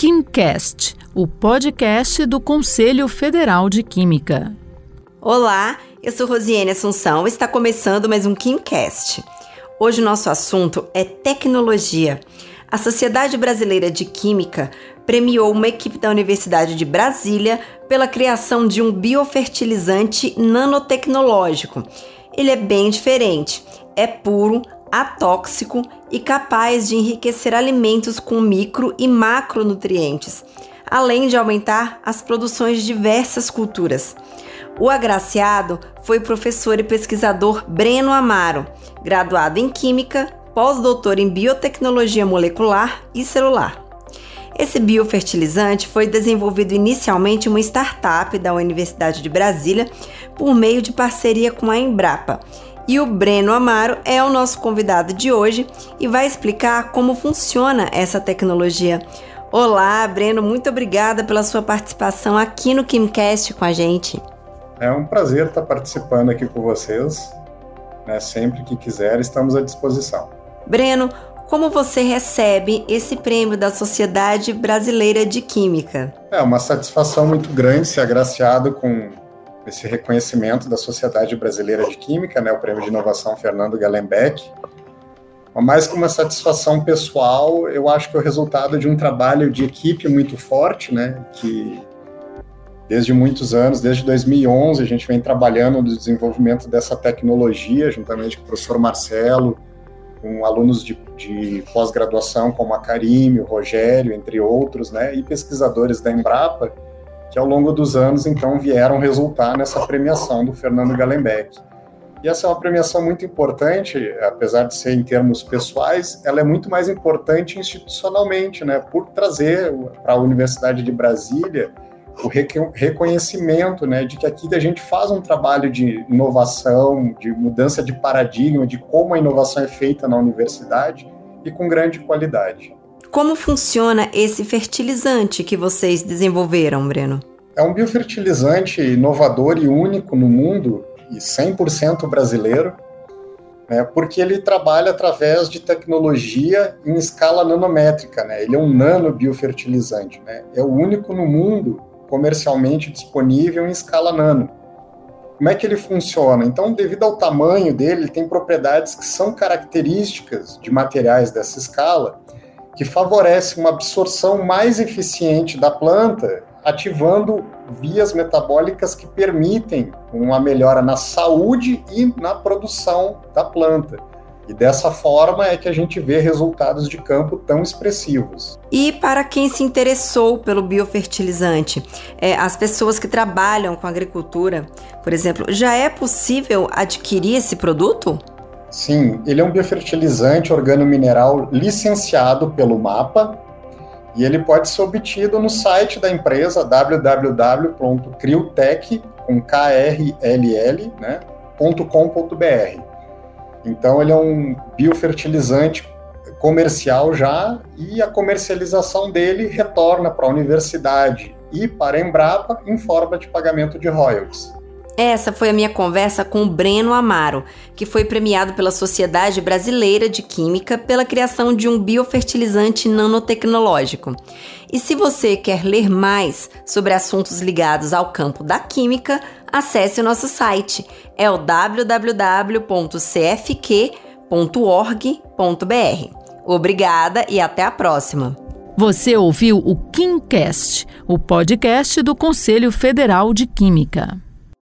KimCast, o podcast do Conselho Federal de Química. Olá, eu sou Rosiane Assunção e está começando mais um KimCast. Hoje o nosso assunto é tecnologia. A Sociedade Brasileira de Química premiou uma equipe da Universidade de Brasília pela criação de um biofertilizante nanotecnológico. Ele é bem diferente, é puro, atóxico e capaz de enriquecer alimentos com micro e macronutrientes, além de aumentar as produções de diversas culturas. O agraciado foi o professor e pesquisador Breno Amaro, graduado em Química, pós-doutor em Biotecnologia Molecular e Celular. Esse biofertilizante foi desenvolvido inicialmente em uma startup da Universidade de Brasília por meio de parceria com a Embrapa e o Breno Amaro é o nosso convidado de hoje e vai explicar como funciona essa tecnologia. Olá, Breno, muito obrigada pela sua participação aqui no KimCast com a gente. É um prazer estar participando aqui com vocês. Né? Sempre que quiser, estamos à disposição. Breno, como você recebe esse prêmio da Sociedade Brasileira de Química? É uma satisfação muito grande ser agraciado com esse reconhecimento da Sociedade Brasileira de Química, né, o Prêmio de Inovação Fernando Gallenbeck. Mais que uma satisfação pessoal, eu acho que é o resultado de um trabalho de equipe muito forte, né, que desde muitos anos, desde 2011, a gente vem trabalhando no desenvolvimento dessa tecnologia, juntamente com o professor Marcelo, com alunos de, de pós-graduação como a Karime, o Rogério, entre outros, né, e pesquisadores da Embrapa, que ao longo dos anos, então, vieram resultar nessa premiação do Fernando Gallenbeck. E essa é uma premiação muito importante, apesar de ser em termos pessoais, ela é muito mais importante institucionalmente, né, por trazer para a Universidade de Brasília o reconhecimento, né, de que aqui a gente faz um trabalho de inovação, de mudança de paradigma, de como a inovação é feita na universidade e com grande qualidade. Como funciona esse fertilizante que vocês desenvolveram, Breno? É um biofertilizante inovador e único no mundo e 100% brasileiro, né, porque ele trabalha através de tecnologia em escala nanométrica. Né, ele é um nanobiofertilizante. Né, é o único no mundo comercialmente disponível em escala nano. Como é que ele funciona? Então, devido ao tamanho dele, ele tem propriedades que são características de materiais dessa escala que favorece uma absorção mais eficiente da planta, ativando vias metabólicas que permitem uma melhora na saúde e na produção da planta. E dessa forma é que a gente vê resultados de campo tão expressivos. E para quem se interessou pelo biofertilizante, é, as pessoas que trabalham com agricultura, por exemplo, já é possível adquirir esse produto? Sim, ele é um biofertilizante organomineral licenciado pelo MAPA e ele pode ser obtido no site da empresa www.criotech né, Então ele é um biofertilizante comercial já e a comercialização dele retorna para a universidade e para a Embrapa em forma de pagamento de royalties. Essa foi a minha conversa com o Breno Amaro, que foi premiado pela Sociedade Brasileira de Química pela criação de um biofertilizante nanotecnológico. E se você quer ler mais sobre assuntos ligados ao campo da química, acesse o nosso site, é o www.cfq.org.br. Obrigada e até a próxima. Você ouviu o KimCast, o podcast do Conselho Federal de Química.